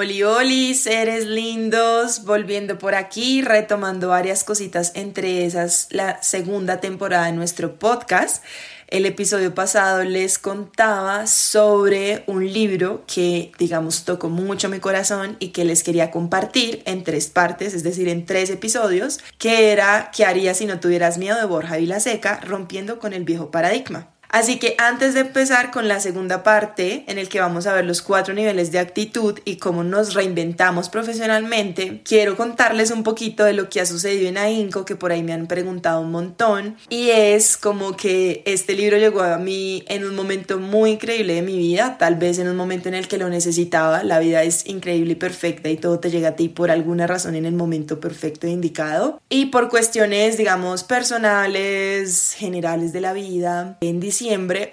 Oli, oli, seres lindos, volviendo por aquí, retomando varias cositas, entre esas la segunda temporada de nuestro podcast. El episodio pasado les contaba sobre un libro que, digamos, tocó mucho mi corazón y que les quería compartir en tres partes, es decir, en tres episodios, que era ¿Qué harías si no tuvieras miedo de Borja Vilaseca, rompiendo con el viejo paradigma? Así que antes de empezar con la segunda parte, en el que vamos a ver los cuatro niveles de actitud y cómo nos reinventamos profesionalmente, quiero contarles un poquito de lo que ha sucedido en AINCO, que por ahí me han preguntado un montón. Y es como que este libro llegó a mí en un momento muy increíble de mi vida, tal vez en un momento en el que lo necesitaba. La vida es increíble y perfecta y todo te llega a ti por alguna razón en el momento perfecto e indicado. Y por cuestiones, digamos, personales, generales de la vida, en diciembre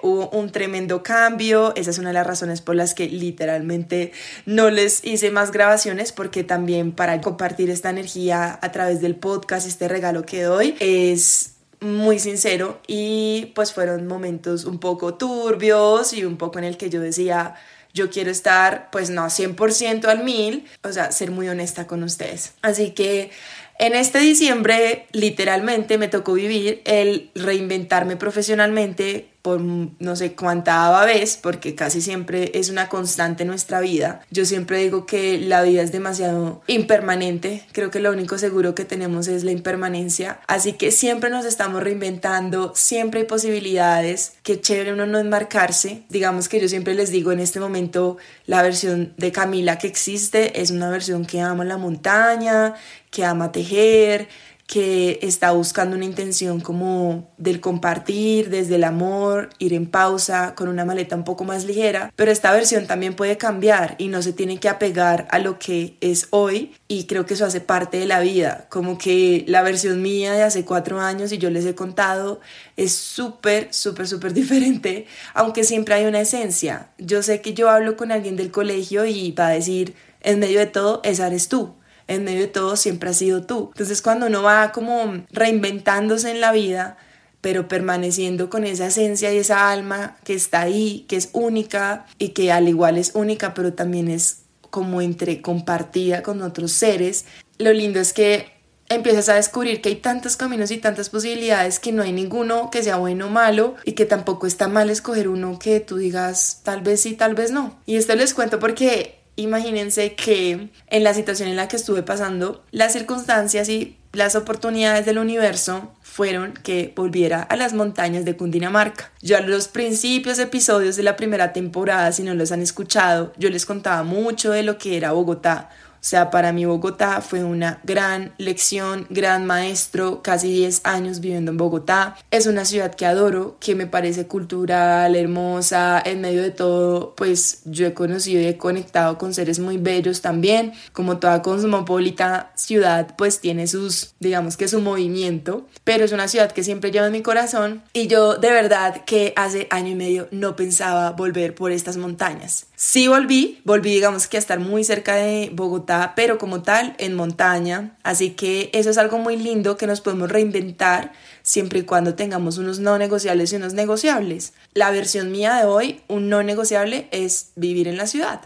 hubo un tremendo cambio. Esa es una de las razones por las que literalmente no les hice más grabaciones porque también para compartir esta energía a través del podcast, este regalo que doy, es muy sincero y pues fueron momentos un poco turbios y un poco en el que yo decía, yo quiero estar pues no 100% al mil, o sea, ser muy honesta con ustedes. Así que en este diciembre literalmente me tocó vivir el reinventarme profesionalmente por no sé cuánta vez, porque casi siempre es una constante en nuestra vida. Yo siempre digo que la vida es demasiado impermanente, creo que lo único seguro que tenemos es la impermanencia, así que siempre nos estamos reinventando, siempre hay posibilidades, qué chévere uno no enmarcarse. Digamos que yo siempre les digo en este momento la versión de Camila que existe es una versión que ama la montaña, que ama tejer, que está buscando una intención como del compartir, desde el amor, ir en pausa, con una maleta un poco más ligera, pero esta versión también puede cambiar y no se tiene que apegar a lo que es hoy. Y creo que eso hace parte de la vida, como que la versión mía de hace cuatro años y yo les he contado es súper, súper, súper diferente, aunque siempre hay una esencia. Yo sé que yo hablo con alguien del colegio y va a decir, en medio de todo, esa eres tú en medio de todo siempre has sido tú. Entonces cuando uno va como reinventándose en la vida, pero permaneciendo con esa esencia y esa alma que está ahí, que es única y que al igual es única, pero también es como entre compartida con otros seres, lo lindo es que empiezas a descubrir que hay tantos caminos y tantas posibilidades que no hay ninguno que sea bueno o malo y que tampoco está mal escoger uno que tú digas tal vez sí, tal vez no. Y esto les cuento porque imagínense que en la situación en la que estuve pasando, las circunstancias y las oportunidades del universo fueron que volviera a las montañas de Cundinamarca. Yo a los principios episodios de la primera temporada, si no los han escuchado, yo les contaba mucho de lo que era Bogotá, sea, para mí Bogotá fue una gran lección, gran maestro, casi 10 años viviendo en Bogotá. Es una ciudad que adoro, que me parece cultural, hermosa, en medio de todo, pues yo he conocido y he conectado con seres muy bellos también. Como toda cosmopolita ciudad, pues tiene sus, digamos que su movimiento, pero es una ciudad que siempre lleva en mi corazón y yo de verdad que hace año y medio no pensaba volver por estas montañas. Sí volví, volví digamos que a estar muy cerca de Bogotá, pero como tal en montaña, así que eso es algo muy lindo que nos podemos reinventar siempre y cuando tengamos unos no negociables y unos negociables. La versión mía de hoy, un no negociable es vivir en la ciudad.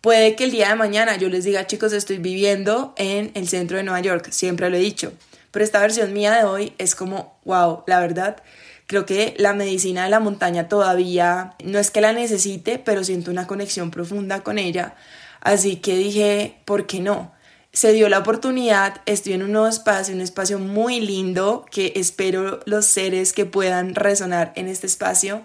Puede que el día de mañana yo les diga, chicos, estoy viviendo en el centro de Nueva York, siempre lo he dicho, pero esta versión mía de hoy es como, wow, la verdad, Creo que la medicina de la montaña todavía no es que la necesite, pero siento una conexión profunda con ella. Así que dije, ¿por qué no? Se dio la oportunidad, estoy en un nuevo espacio, un espacio muy lindo que espero los seres que puedan resonar en este espacio.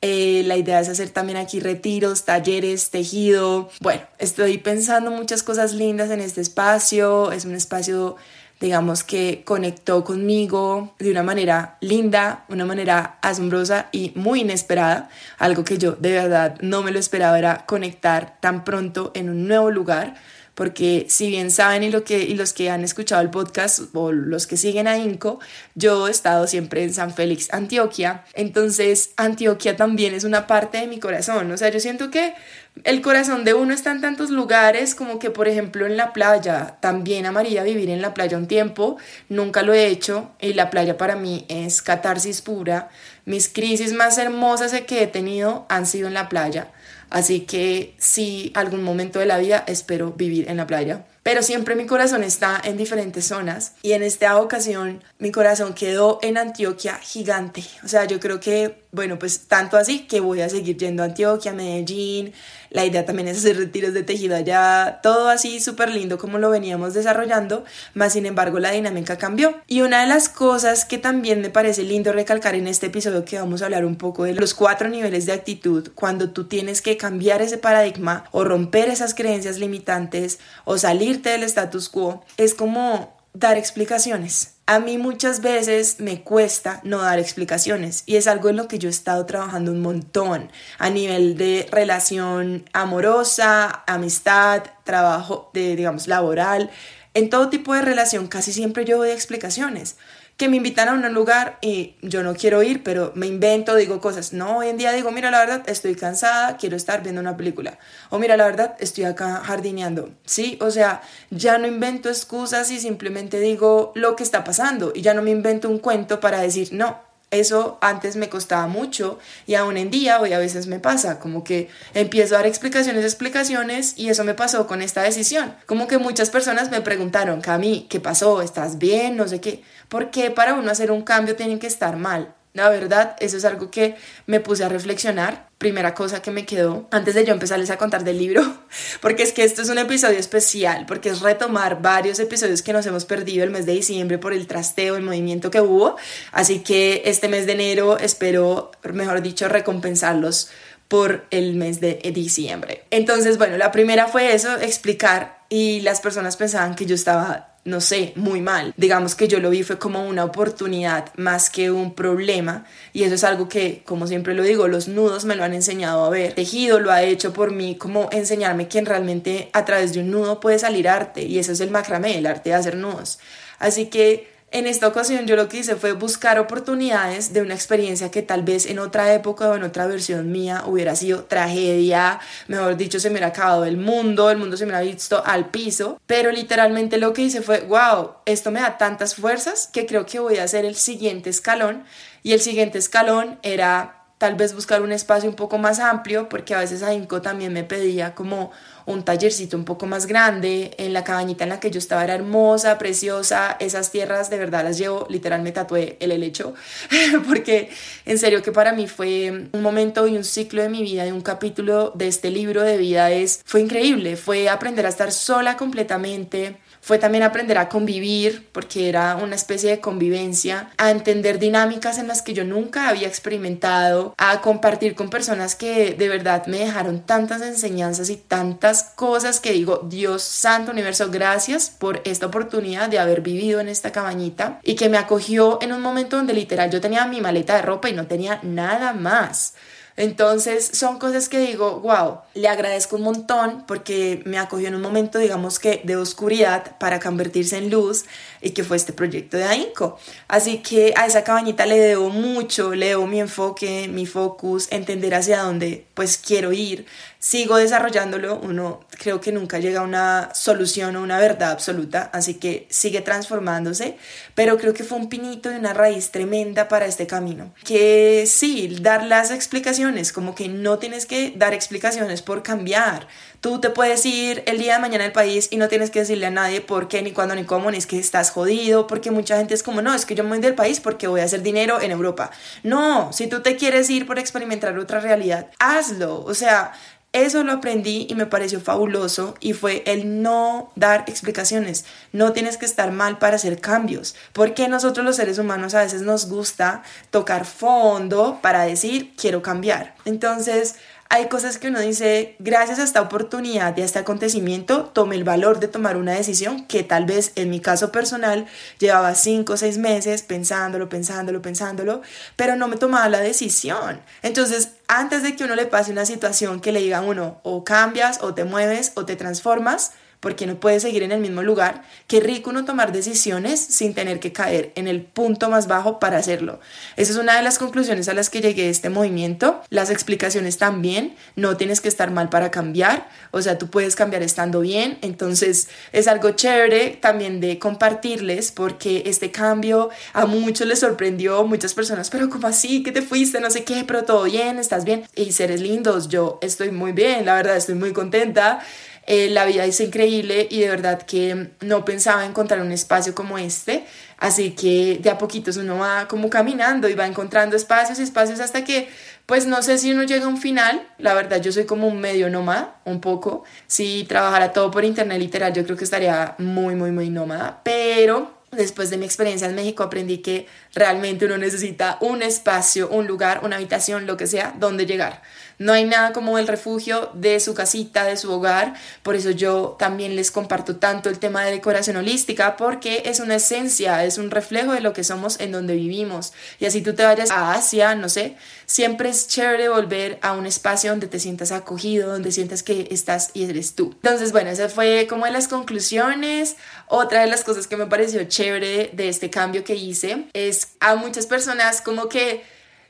Eh, la idea es hacer también aquí retiros, talleres, tejido. Bueno, estoy pensando muchas cosas lindas en este espacio. Es un espacio digamos que conectó conmigo de una manera linda, una manera asombrosa y muy inesperada. Algo que yo de verdad no me lo esperaba era conectar tan pronto en un nuevo lugar porque si bien saben y, los que han escuchado el podcast o los que siguen a INCO, yo he estado siempre en San Félix, Antioquia, entonces Antioquia también es una parte de mi corazón, o sea, yo siento que el corazón de uno está en tantos lugares como que, por ejemplo, en la playa. También amaría vivir en la playa un tiempo. Nunca lo he hecho y la playa para mí es catarsis pura. Mis crisis más hermosas que he tenido han sido en la playa. Así que sí, algún momento de la vida espero vivir en la playa. Pero siempre mi corazón está en diferentes zonas y en esta ocasión mi corazón quedó en Antioquia gigante. O sea, yo creo que, bueno, pues tanto así que voy a seguir yendo a Antioquia, Medellín, la idea también es hacer retiros de tejido allá, todo así súper lindo como lo veníamos desarrollando, más sin embargo la dinámica cambió. Y una de las cosas que también me parece lindo recalcar en este episodio que vamos a hablar un poco de los cuatro niveles de actitud, cuando tú tienes que cambiar ese paradigma o romper esas creencias limitantes o salirte del status quo, es como dar explicaciones a mí muchas veces me cuesta no dar explicaciones y es algo en lo que yo he estado trabajando un montón a nivel de relación amorosa, amistad, trabajo de digamos laboral, en todo tipo de relación casi siempre yo doy explicaciones que me invitan a un lugar y yo no quiero ir, pero me invento, digo cosas. No, hoy en día digo, mira, la verdad, estoy cansada, quiero estar viendo una película. O mira, la verdad, estoy acá jardineando. Sí, o sea, ya no invento excusas y simplemente digo lo que está pasando y ya no me invento un cuento para decir, no, eso antes me costaba mucho y aún en día hoy a veces me pasa, como que empiezo a dar explicaciones, explicaciones y eso me pasó con esta decisión. Como que muchas personas me preguntaron, Cami, ¿qué pasó? ¿Estás bien? No sé qué. ¿Por qué para uno hacer un cambio tienen que estar mal? La verdad, eso es algo que me puse a reflexionar. Primera cosa que me quedó antes de yo empezarles a contar del libro, porque es que esto es un episodio especial, porque es retomar varios episodios que nos hemos perdido el mes de diciembre por el trasteo, el movimiento que hubo. Así que este mes de enero espero, mejor dicho, recompensarlos por el mes de diciembre. Entonces, bueno, la primera fue eso, explicar y las personas pensaban que yo estaba no sé, muy mal. Digamos que yo lo vi fue como una oportunidad más que un problema y eso es algo que, como siempre lo digo, los nudos me lo han enseñado a ver. Tejido lo ha hecho por mí como enseñarme que realmente a través de un nudo puede salir arte y eso es el macramé, el arte de hacer nudos. Así que en esta ocasión yo lo que hice fue buscar oportunidades de una experiencia que tal vez en otra época o en otra versión mía hubiera sido tragedia, mejor dicho, se me hubiera acabado el mundo, el mundo se me hubiera visto al piso, pero literalmente lo que hice fue, wow, esto me da tantas fuerzas que creo que voy a hacer el siguiente escalón y el siguiente escalón era tal vez buscar un espacio un poco más amplio, porque a veces Inco también me pedía como un tallercito un poco más grande, en la cabañita en la que yo estaba era hermosa, preciosa, esas tierras de verdad las llevo, literalmente tatué el helecho, porque en serio que para mí fue un momento y un ciclo de mi vida, de un capítulo de este libro de vida es, fue increíble, fue aprender a estar sola completamente, fue también aprender a convivir, porque era una especie de convivencia, a entender dinámicas en las que yo nunca había experimentado, a compartir con personas que de verdad me dejaron tantas enseñanzas y tantas cosas que digo, Dios santo universo, gracias por esta oportunidad de haber vivido en esta cabañita y que me acogió en un momento donde literal yo tenía mi maleta de ropa y no tenía nada más. Entonces son cosas que digo, wow, le agradezco un montón porque me acogió en un momento, digamos que de oscuridad para convertirse en luz y que fue este proyecto de AINCO. Así que a esa cabañita le debo mucho, le debo mi enfoque, mi focus, entender hacia dónde pues quiero ir, sigo desarrollándolo, uno creo que nunca llega a una solución o una verdad absoluta, así que sigue transformándose, pero creo que fue un pinito y una raíz tremenda para este camino. Que sí, dar las explicaciones, como que no tienes que dar explicaciones por cambiar. Tú te puedes ir el día de mañana al país y no tienes que decirle a nadie por qué, ni cuándo, ni cómo, ni es que estás jodido, porque mucha gente es como, no, es que yo me voy del país porque voy a hacer dinero en Europa. No, si tú te quieres ir por experimentar otra realidad, hazlo. O sea, eso lo aprendí y me pareció fabuloso y fue el no dar explicaciones. No tienes que estar mal para hacer cambios. Porque nosotros los seres humanos a veces nos gusta tocar fondo para decir quiero cambiar. Entonces, hay cosas que uno dice, gracias a esta oportunidad y a este acontecimiento, tomé el valor de tomar una decisión que tal vez en mi caso personal llevaba cinco o seis meses pensándolo, pensándolo, pensándolo, pero no me tomaba la decisión. Entonces, antes de que uno le pase una situación que le diga a uno, o cambias, o te mueves, o te transformas, porque no puedes seguir en el mismo lugar. Qué rico uno tomar decisiones sin tener que caer en el punto más bajo para hacerlo. Esa es una de las conclusiones a las que llegué de este movimiento. Las explicaciones también, no tienes que estar mal para cambiar, o sea, tú puedes cambiar estando bien, entonces es algo chévere también de compartirles porque este cambio a muchos les sorprendió, muchas personas, pero ¿cómo así? ¿Qué te fuiste? No sé qué, pero todo bien, estás bien. Y seres lindos, yo estoy muy bien, la verdad, estoy muy contenta. Eh, la vida es increíble y de verdad que no pensaba encontrar un espacio como este. Así que de a poquitos uno va como caminando y va encontrando espacios y espacios hasta que, pues no sé si uno llega a un final. La verdad, yo soy como un medio nómada, un poco. Si trabajara todo por internet literal, yo creo que estaría muy, muy, muy nómada. Pero después de mi experiencia en México aprendí que realmente uno necesita un espacio, un lugar, una habitación, lo que sea, donde llegar. No hay nada como el refugio de su casita, de su hogar. Por eso yo también les comparto tanto el tema de decoración holística, porque es una esencia, es un reflejo de lo que somos en donde vivimos. Y así tú te vayas a Asia, no sé, siempre es chévere volver a un espacio donde te sientas acogido, donde sientas que estás y eres tú. Entonces, bueno, esa fue como de las conclusiones. Otra de las cosas que me pareció chévere de este cambio que hice es a muchas personas como que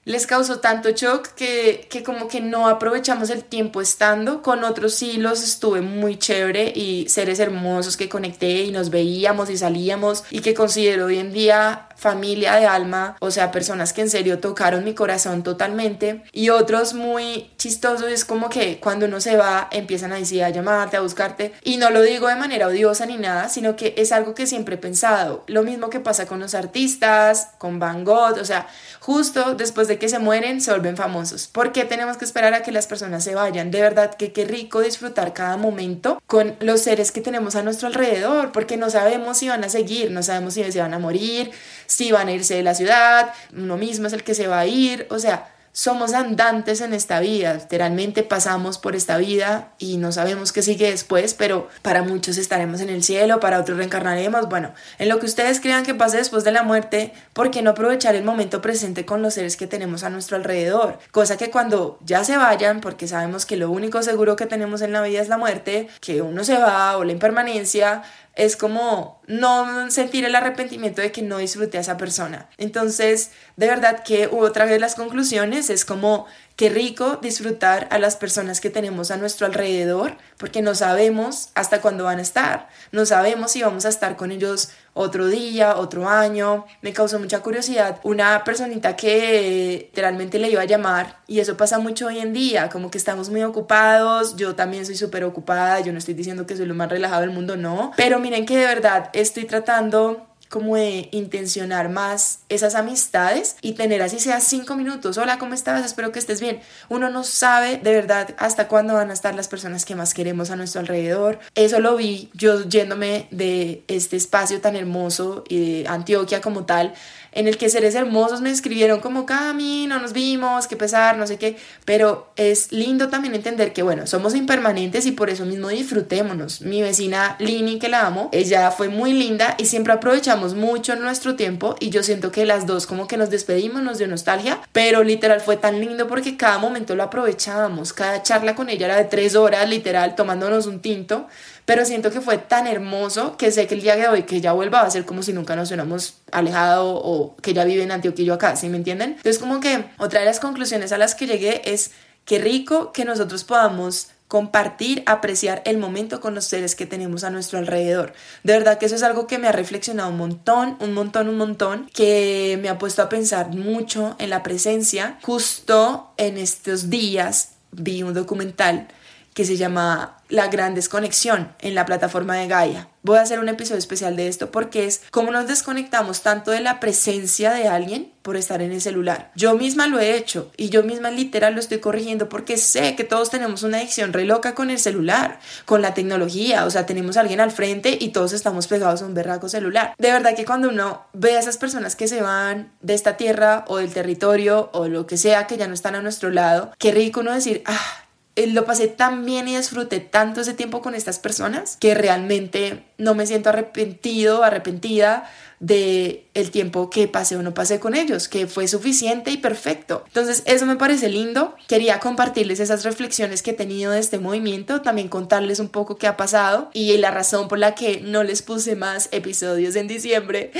les causó tanto shock que, que, como que no aprovechamos el tiempo estando. Con otros sí los estuve muy chévere y seres hermosos que conecté y nos veíamos y salíamos y que considero hoy en día familia de alma, o sea, personas que en serio tocaron mi corazón totalmente y otros muy chistosos, es como que cuando uno se va empiezan a decir a llamarte, a buscarte y no lo digo de manera odiosa ni nada, sino que es algo que siempre he pensado, lo mismo que pasa con los artistas, con Van Gogh, o sea, justo después de que se mueren se vuelven famosos. ¿Por qué tenemos que esperar a que las personas se vayan? De verdad que qué rico disfrutar cada momento con los seres que tenemos a nuestro alrededor, porque no sabemos si van a seguir, no sabemos si se van a morir, si van a irse de la ciudad, uno mismo es el que se va a ir, o sea, somos andantes en esta vida, literalmente pasamos por esta vida y no sabemos qué sigue después, pero para muchos estaremos en el cielo, para otros reencarnaremos, bueno, en lo que ustedes crean que pase después de la muerte, ¿por qué no aprovechar el momento presente con los seres que tenemos a nuestro alrededor? Cosa que cuando ya se vayan, porque sabemos que lo único seguro que tenemos en la vida es la muerte, que uno se va o la impermanencia, es como no sentir el arrepentimiento de que no disfruté a esa persona. Entonces, de verdad que otra vez las conclusiones es como Qué rico disfrutar a las personas que tenemos a nuestro alrededor, porque no sabemos hasta cuándo van a estar, no sabemos si vamos a estar con ellos otro día, otro año. Me causó mucha curiosidad una personita que literalmente le iba a llamar y eso pasa mucho hoy en día, como que estamos muy ocupados, yo también soy súper ocupada, yo no estoy diciendo que soy lo más relajado del mundo, no, pero miren que de verdad estoy tratando como de intencionar más esas amistades y tener así sea cinco minutos. Hola, ¿cómo estás? Espero que estés bien. Uno no sabe de verdad hasta cuándo van a estar las personas que más queremos a nuestro alrededor. Eso lo vi yo yéndome de este espacio tan hermoso y de Antioquia como tal en el que seres hermosos me escribieron como camino, nos vimos, qué pesar, no sé qué, pero es lindo también entender que bueno, somos impermanentes y por eso mismo disfrutémonos. Mi vecina Lini, que la amo, ella fue muy linda y siempre aprovechamos mucho nuestro tiempo y yo siento que las dos como que nos despedimos, nos dio nostalgia, pero literal fue tan lindo porque cada momento lo aprovechábamos, cada charla con ella era de tres horas, literal, tomándonos un tinto pero siento que fue tan hermoso que sé que el día de hoy que ella vuelva va a ser como si nunca nos hubiéramos alejado o que ella vive en yo acá, ¿sí me entienden? Entonces como que otra de las conclusiones a las que llegué es que rico que nosotros podamos compartir, apreciar el momento con los seres que tenemos a nuestro alrededor. De verdad que eso es algo que me ha reflexionado un montón, un montón, un montón, que me ha puesto a pensar mucho en la presencia. Justo en estos días vi un documental que se llama La Gran Desconexión en la plataforma de Gaia. Voy a hacer un episodio especial de esto porque es cómo nos desconectamos tanto de la presencia de alguien por estar en el celular. Yo misma lo he hecho y yo misma literal lo estoy corrigiendo porque sé que todos tenemos una adicción re loca con el celular, con la tecnología, o sea, tenemos a alguien al frente y todos estamos pegados a un berraco celular. De verdad que cuando uno ve a esas personas que se van de esta tierra o del territorio o lo que sea que ya no están a nuestro lado, qué rico uno decir, ah, lo pasé tan bien y disfruté tanto ese tiempo con estas personas que realmente no me siento arrepentido, arrepentida de el tiempo que pasé o no pasé con ellos, que fue suficiente y perfecto. Entonces, eso me parece lindo. Quería compartirles esas reflexiones que he tenido de este movimiento, también contarles un poco qué ha pasado y la razón por la que no les puse más episodios en diciembre,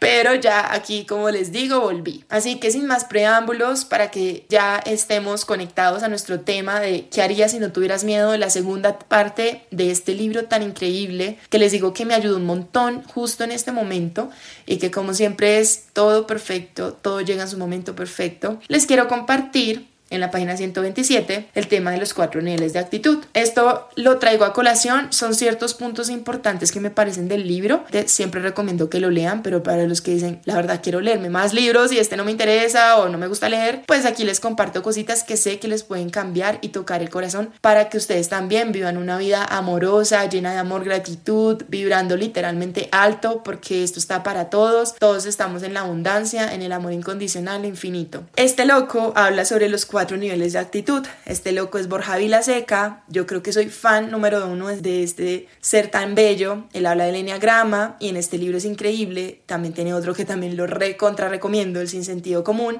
pero ya aquí, como les digo, volví. Así que sin más preámbulos, para que ya estemos conectados a nuestro tema de qué harías si no tuvieras miedo de la segunda parte de este libro tan increíble, que les digo que me ayudó un montón justo en este momento y que como siempre es todo perfecto, todo llega en su momento perfecto, les quiero compartir en la página 127 el tema de los cuatro niveles de actitud. Esto lo traigo a colación, son ciertos puntos importantes que me parecen del libro. siempre recomiendo que lo lean, pero para los que dicen, la verdad quiero leerme más libros y este no me interesa o no me gusta leer, pues aquí les comparto cositas que sé que les pueden cambiar y tocar el corazón para que ustedes también vivan una vida amorosa, llena de amor, gratitud, vibrando literalmente alto, porque esto está para todos. Todos estamos en la abundancia, en el amor incondicional, infinito. Este loco habla sobre los cuatro cuatro niveles de actitud. Este loco es Borja Vilaseca. Yo creo que soy fan número uno de este ser tan bello. Él habla del enneagrama y en este libro es increíble. También tiene otro que también lo recontra recomiendo, el sin sentido común.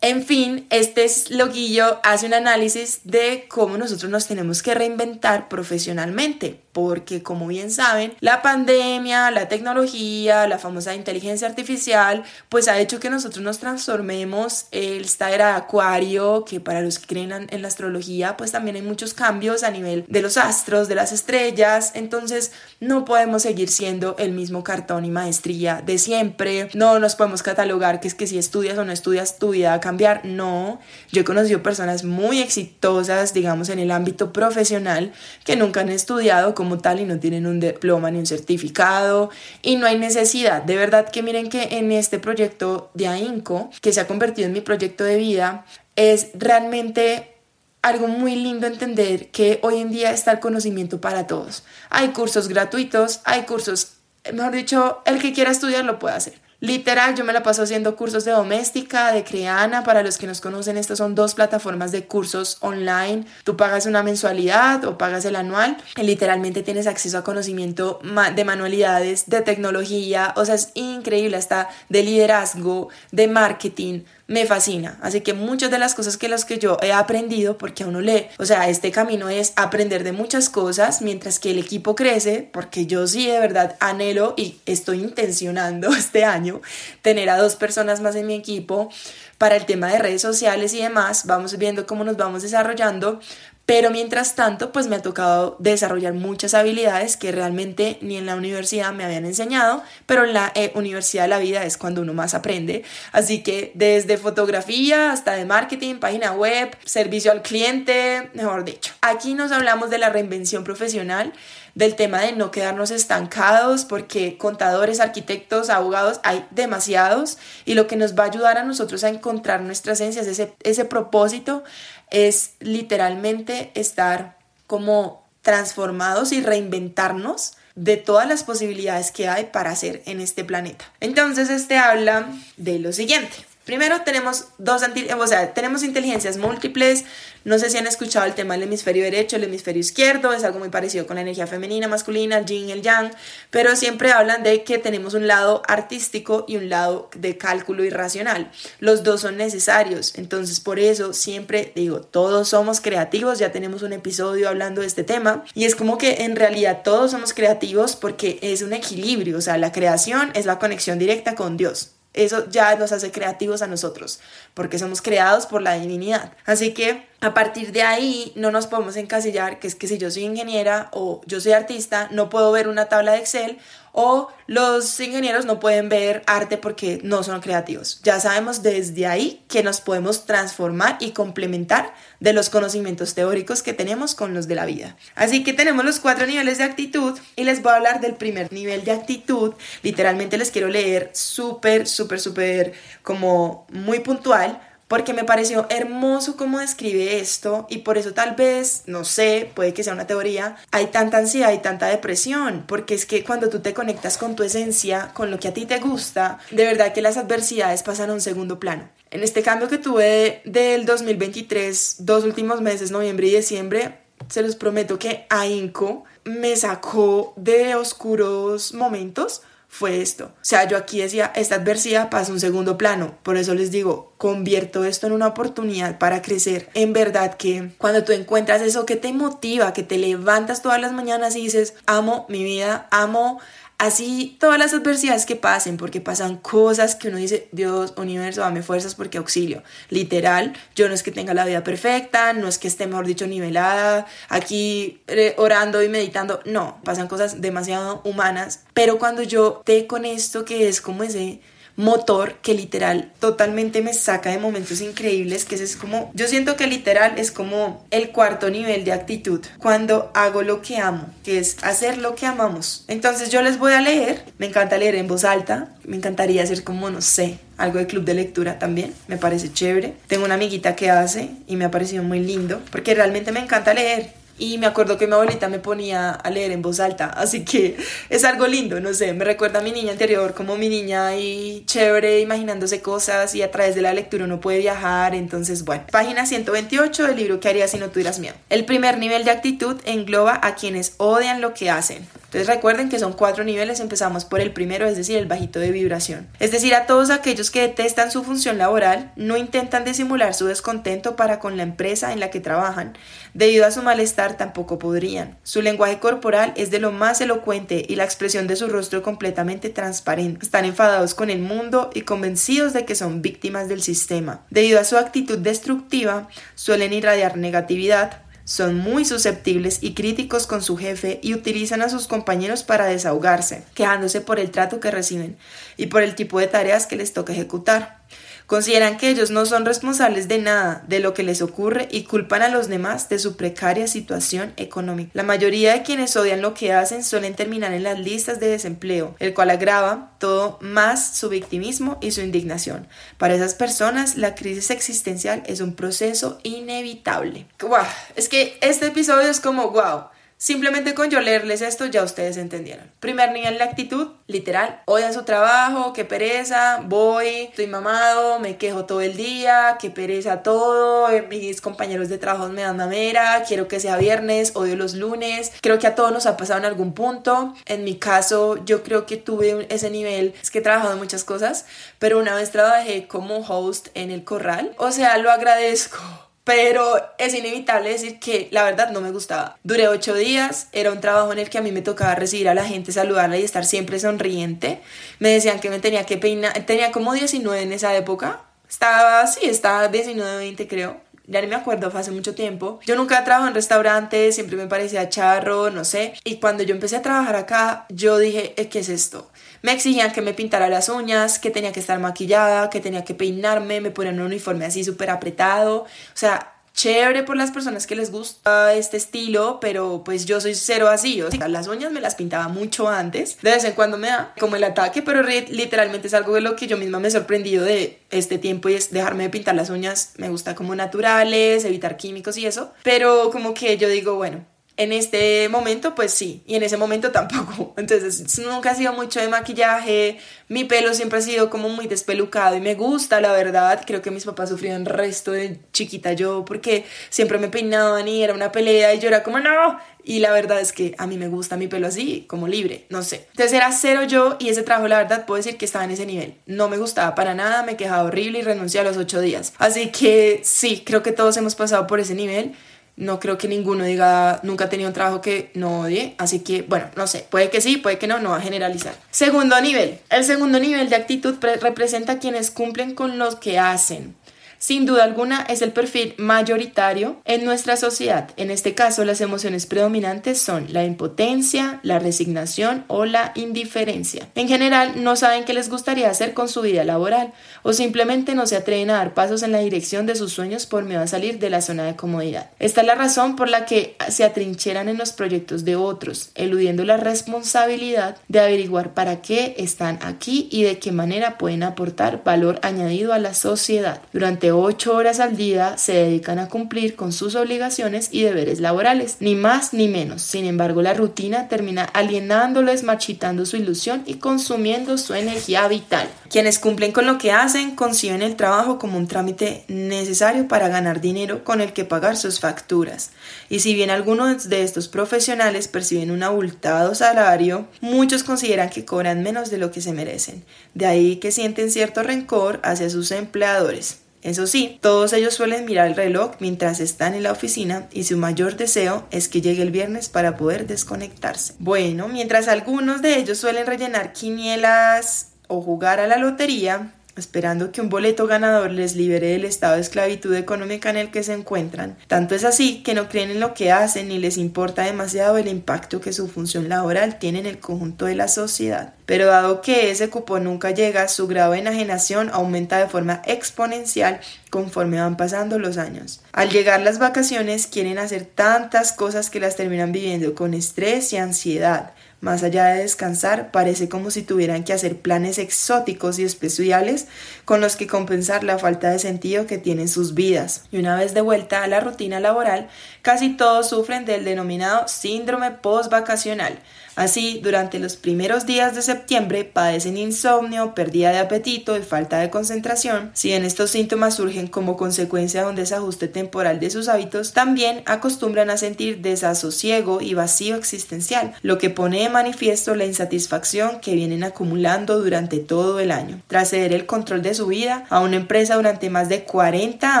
En fin, este loguillo hace un análisis de cómo nosotros nos tenemos que reinventar profesionalmente porque como bien saben, la pandemia, la tecnología, la famosa inteligencia artificial, pues ha hecho que nosotros nos transformemos. Esta era de acuario, que para los que creen en la astrología, pues también hay muchos cambios a nivel de los astros, de las estrellas, entonces no podemos seguir siendo el mismo cartón y maestría de siempre, no nos podemos catalogar que es que si estudias o no estudias tu vida cambiar, no, yo he conocido personas muy exitosas, digamos, en el ámbito profesional, que nunca han estudiado, como tal y no tienen un diploma ni un certificado y no hay necesidad. De verdad que miren que en este proyecto de AINCO, que se ha convertido en mi proyecto de vida, es realmente algo muy lindo entender que hoy en día está el conocimiento para todos. Hay cursos gratuitos, hay cursos, mejor dicho, el que quiera estudiar lo puede hacer. Literal, yo me la paso haciendo cursos de doméstica, de creana. Para los que nos conocen, estas son dos plataformas de cursos online. Tú pagas una mensualidad o pagas el anual. Y literalmente tienes acceso a conocimiento de manualidades, de tecnología. O sea, es increíble, hasta de liderazgo, de marketing me fascina. Así que muchas de las cosas que las que yo he aprendido, porque a uno lee, o sea, este camino es aprender de muchas cosas mientras que el equipo crece, porque yo sí de verdad anhelo y estoy intencionando este año tener a dos personas más en mi equipo para el tema de redes sociales y demás. Vamos viendo cómo nos vamos desarrollando, pero mientras tanto, pues me ha tocado desarrollar muchas habilidades que realmente ni en la universidad me habían enseñado, pero en la eh, universidad de la vida es cuando uno más aprende. Así que desde fotografía hasta de marketing, página web, servicio al cliente, mejor dicho. Aquí nos hablamos de la reinvención profesional del tema de no quedarnos estancados, porque contadores, arquitectos, abogados, hay demasiados, y lo que nos va a ayudar a nosotros a encontrar nuestra esencia, ese, ese propósito, es literalmente estar como transformados y reinventarnos de todas las posibilidades que hay para hacer en este planeta. Entonces, este habla de lo siguiente. Primero tenemos dos, o sea, tenemos inteligencias múltiples. No sé si han escuchado el tema del hemisferio derecho, el hemisferio izquierdo, es algo muy parecido con la energía femenina, masculina, el yin, el yang, pero siempre hablan de que tenemos un lado artístico y un lado de cálculo y racional. Los dos son necesarios, entonces por eso siempre digo, todos somos creativos, ya tenemos un episodio hablando de este tema y es como que en realidad todos somos creativos porque es un equilibrio, o sea, la creación es la conexión directa con Dios. Eso ya nos hace creativos a nosotros, porque somos creados por la divinidad. Así que a partir de ahí no nos podemos encasillar que es que si yo soy ingeniera o yo soy artista, no puedo ver una tabla de Excel o los ingenieros no pueden ver arte porque no son creativos. Ya sabemos desde ahí que nos podemos transformar y complementar de los conocimientos teóricos que tenemos con los de la vida. Así que tenemos los cuatro niveles de actitud y les voy a hablar del primer nivel de actitud. Literalmente les quiero leer súper, súper, súper como muy puntual porque me pareció hermoso cómo describe esto y por eso tal vez, no sé, puede que sea una teoría, hay tanta ansiedad y tanta depresión, porque es que cuando tú te conectas con tu esencia, con lo que a ti te gusta, de verdad que las adversidades pasan a un segundo plano. En este cambio que tuve del 2023, dos últimos meses, noviembre y diciembre, se los prometo que AINCO me sacó de oscuros momentos fue esto. O sea, yo aquí decía, esta adversidad pasa un segundo plano. Por eso les digo, convierto esto en una oportunidad para crecer. En verdad que cuando tú encuentras eso que te motiva, que te levantas todas las mañanas y dices, amo mi vida, amo Así todas las adversidades que pasen, porque pasan cosas que uno dice, Dios, universo, dame fuerzas porque auxilio. Literal, yo no es que tenga la vida perfecta, no es que esté, mejor dicho, nivelada, aquí eh, orando y meditando, no, pasan cosas demasiado humanas. Pero cuando yo te con esto que es como ese motor que literal totalmente me saca de momentos increíbles, que es como, yo siento que literal es como el cuarto nivel de actitud, cuando hago lo que amo, que es hacer lo que amamos. Entonces yo les voy a leer, me encanta leer en voz alta, me encantaría hacer como, no sé, algo de club de lectura también, me parece chévere. Tengo una amiguita que hace y me ha parecido muy lindo, porque realmente me encanta leer y me acuerdo que mi abuelita me ponía a leer en voz alta, así que es algo lindo, no sé, me recuerda a mi niña anterior, como mi niña ahí chévere, imaginándose cosas y a través de la lectura uno puede viajar, entonces bueno. Página 128 del libro ¿Qué harías si no tuvieras miedo? El primer nivel de actitud engloba a quienes odian lo que hacen. Recuerden que son cuatro niveles, empezamos por el primero, es decir, el bajito de vibración. Es decir, a todos aquellos que detestan su función laboral, no intentan disimular su descontento para con la empresa en la que trabajan. Debido a su malestar tampoco podrían. Su lenguaje corporal es de lo más elocuente y la expresión de su rostro completamente transparente. Están enfadados con el mundo y convencidos de que son víctimas del sistema. Debido a su actitud destructiva, suelen irradiar negatividad, son muy susceptibles y críticos con su jefe y utilizan a sus compañeros para desahogarse, quejándose por el trato que reciben y por el tipo de tareas que les toca ejecutar. Consideran que ellos no son responsables de nada de lo que les ocurre y culpan a los demás de su precaria situación económica. La mayoría de quienes odian lo que hacen suelen terminar en las listas de desempleo, el cual agrava todo más su victimismo y su indignación. Para esas personas, la crisis existencial es un proceso inevitable. ¡Wow! Es que este episodio es como wow Simplemente con yo leerles esto ya ustedes entendieron. Primer nivel de actitud, literal, odian su trabajo, qué pereza, voy, estoy mamado, me quejo todo el día, qué pereza todo, eh, mis compañeros de trabajo me dan mamera, quiero que sea viernes, odio los lunes. Creo que a todos nos ha pasado en algún punto. En mi caso, yo creo que tuve ese nivel, es que he trabajado en muchas cosas, pero una vez trabajé como host en el corral, o sea, lo agradezco pero es inevitable decir que la verdad no me gustaba. Duré ocho días, era un trabajo en el que a mí me tocaba recibir a la gente, saludarla y estar siempre sonriente. Me decían que me tenía que peinar, tenía como 19 en esa época, estaba, sí, estaba 19, 20 creo. Ya ni me acuerdo, fue hace mucho tiempo. Yo nunca trabajado en restaurantes, siempre me parecía charro, no sé. Y cuando yo empecé a trabajar acá, yo dije, eh, ¿qué es esto? Me exigían que me pintara las uñas, que tenía que estar maquillada, que tenía que peinarme, me ponían un uniforme así súper apretado. O sea, chévere por las personas que les gusta este estilo, pero pues yo soy cero así. O sea, las uñas me las pintaba mucho antes. De vez en cuando me da como el ataque, pero literalmente es algo de lo que yo misma me he sorprendido de este tiempo y es dejarme de pintar las uñas. Me gusta como naturales, evitar químicos y eso. Pero como que yo digo, bueno, en este momento, pues sí, y en ese momento tampoco. Entonces, nunca ha sido mucho de maquillaje, mi pelo siempre ha sido como muy despelucado y me gusta, la verdad. Creo que mis papás sufrían resto de chiquita yo porque siempre me peinaban y era una pelea y yo era como, no. Y la verdad es que a mí me gusta mi pelo así, como libre, no sé. Entonces era cero yo y ese trabajo, la verdad, puedo decir que estaba en ese nivel. No me gustaba para nada, me quejaba horrible y renuncié a los ocho días. Así que sí, creo que todos hemos pasado por ese nivel no creo que ninguno diga nunca ha tenido un trabajo que no odie, así que bueno, no sé, puede que sí, puede que no, no va a generalizar. Segundo nivel, el segundo nivel de actitud representa a quienes cumplen con lo que hacen. Sin duda alguna es el perfil mayoritario en nuestra sociedad. En este caso, las emociones predominantes son la impotencia, la resignación o la indiferencia. En general, no saben qué les gustaría hacer con su vida laboral o simplemente no se atreven a dar pasos en la dirección de sus sueños por miedo a salir de la zona de comodidad. Esta es la razón por la que se atrincheran en los proyectos de otros, eludiendo la responsabilidad de averiguar para qué están aquí y de qué manera pueden aportar valor añadido a la sociedad. Durante durante ocho horas al día se dedican a cumplir con sus obligaciones y deberes laborales, ni más ni menos. Sin embargo, la rutina termina alienándoles, marchitando su ilusión y consumiendo su energía vital. Quienes cumplen con lo que hacen conciben el trabajo como un trámite necesario para ganar dinero con el que pagar sus facturas. Y si bien algunos de estos profesionales perciben un abultado salario, muchos consideran que cobran menos de lo que se merecen. De ahí que sienten cierto rencor hacia sus empleadores. Eso sí, todos ellos suelen mirar el reloj mientras están en la oficina y su mayor deseo es que llegue el viernes para poder desconectarse. Bueno, mientras algunos de ellos suelen rellenar quinielas o jugar a la lotería, esperando que un boleto ganador les libere del estado de esclavitud económica en el que se encuentran. Tanto es así que no creen en lo que hacen ni les importa demasiado el impacto que su función laboral tiene en el conjunto de la sociedad. Pero dado que ese cupón nunca llega, su grado de enajenación aumenta de forma exponencial conforme van pasando los años. Al llegar las vacaciones quieren hacer tantas cosas que las terminan viviendo con estrés y ansiedad. Más allá de descansar, parece como si tuvieran que hacer planes exóticos y especiales con los que compensar la falta de sentido que tienen sus vidas. Y una vez de vuelta a la rutina laboral, casi todos sufren del denominado síndrome post-vacacional, Así, durante los primeros días de septiembre padecen insomnio, pérdida de apetito y falta de concentración. Si en estos síntomas surgen como consecuencia de un desajuste temporal de sus hábitos, también acostumbran a sentir desasosiego y vacío existencial, lo que pone de manifiesto la insatisfacción que vienen acumulando durante todo el año. Tras ceder el control de su vida a una empresa durante más de 40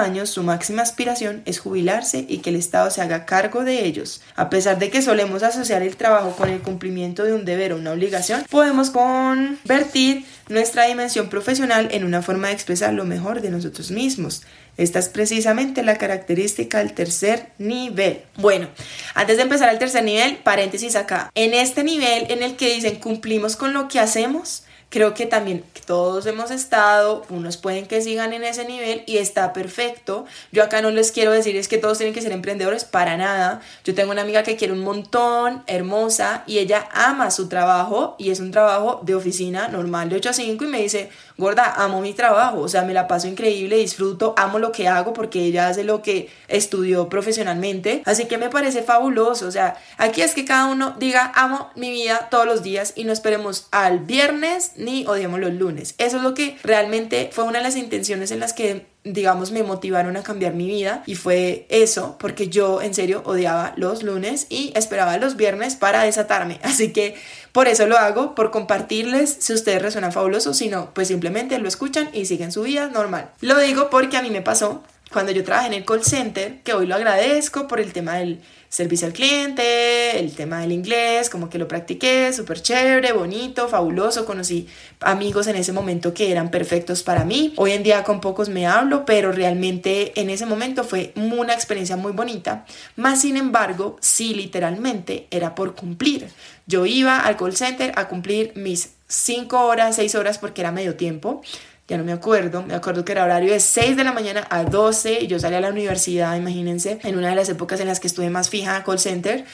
años, su máxima aspiración es jubilarse y que el Estado se haga cargo de ellos. A pesar de que solemos asociar el trabajo con el cumplimiento de un deber o una obligación, podemos convertir nuestra dimensión profesional en una forma de expresar lo mejor de nosotros mismos. Esta es precisamente la característica del tercer nivel. Bueno, antes de empezar al tercer nivel, paréntesis acá. En este nivel en el que dicen cumplimos con lo que hacemos, creo que también todos hemos estado, unos pueden que sigan en ese nivel y está perfecto. Yo acá no les quiero decir es que todos tienen que ser emprendedores, para nada. Yo tengo una amiga que quiere un montón, hermosa, y ella ama su trabajo y es un trabajo de oficina normal de 8 a 5 y me dice, gorda, amo mi trabajo, o sea, me la paso increíble, disfruto, amo lo que hago porque ella hace lo que estudió profesionalmente, así que me parece fabuloso, o sea, aquí es que cada uno diga, amo mi vida todos los días y no esperemos al viernes ni odiemos los lunes. Eso es lo que realmente fue una de las intenciones en las que digamos, me motivaron a cambiar mi vida y fue eso, porque yo en serio odiaba los lunes y esperaba los viernes para desatarme. Así que por eso lo hago, por compartirles si ustedes resuenan fabuloso, si no, pues simplemente lo escuchan y siguen su vida normal. Lo digo porque a mí me pasó cuando yo trabajé en el call center, que hoy lo agradezco por el tema del servicio al cliente, el tema del inglés, como que lo practiqué, súper chévere, bonito, fabuloso, conocí amigos en ese momento que eran perfectos para mí. Hoy en día con pocos me hablo, pero realmente en ese momento fue una experiencia muy bonita. Más sin embargo, sí, literalmente era por cumplir. Yo iba al call center a cumplir mis 5 horas, 6 horas porque era medio tiempo ya no me acuerdo, me acuerdo que era horario de 6 de la mañana a 12 y yo salí a la universidad, imagínense, en una de las épocas en las que estuve más fija call center.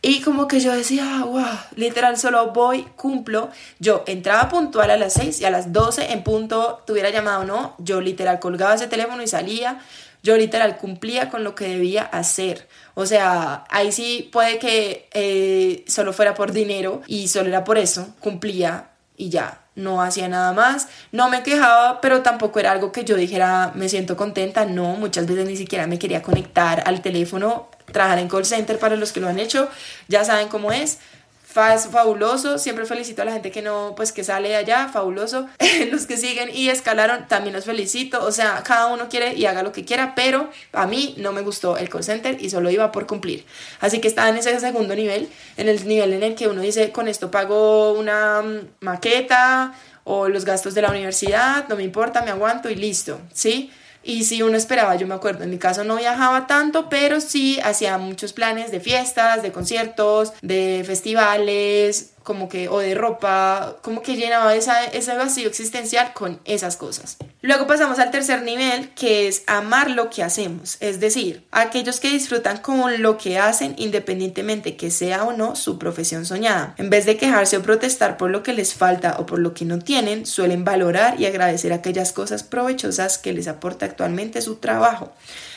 Y como que yo decía, wow, literal, solo voy, cumplo. Yo entraba puntual a las 6 y a las 12 en punto, tuviera llamado o no, yo literal colgaba ese teléfono y salía. Yo literal cumplía con lo que debía hacer. O sea, ahí sí puede que eh, solo fuera por dinero y solo era por eso, cumplía y ya no hacía nada más, no me quejaba, pero tampoco era algo que yo dijera me siento contenta, no, muchas veces ni siquiera me quería conectar al teléfono, trabajar en call center para los que lo han hecho, ya saben cómo es, fabuloso, siempre felicito a la gente que no, pues que sale de allá, fabuloso, los que siguen y escalaron, también los felicito, o sea, cada uno quiere y haga lo que quiera, pero a mí no me gustó el call center y solo iba por cumplir, así que estaba en ese segundo nivel, en el nivel en el que uno dice, con esto pago una mm, maqueta o los gastos de la universidad, no me importa, me aguanto y listo, ¿sí? Y si uno esperaba, yo me acuerdo, en mi caso no viajaba tanto, pero sí hacía muchos planes de fiestas, de conciertos, de festivales, como que, o de ropa, como que llenaba esa, ese vacío existencial con esas cosas. Luego pasamos al tercer nivel, que es amar lo que hacemos, es decir, aquellos que disfrutan con lo que hacen independientemente que sea o no su profesión soñada. En vez de quejarse o protestar por lo que les falta o por lo que no tienen, suelen valorar y agradecer aquellas cosas provechosas que les aporta actualmente su trabajo.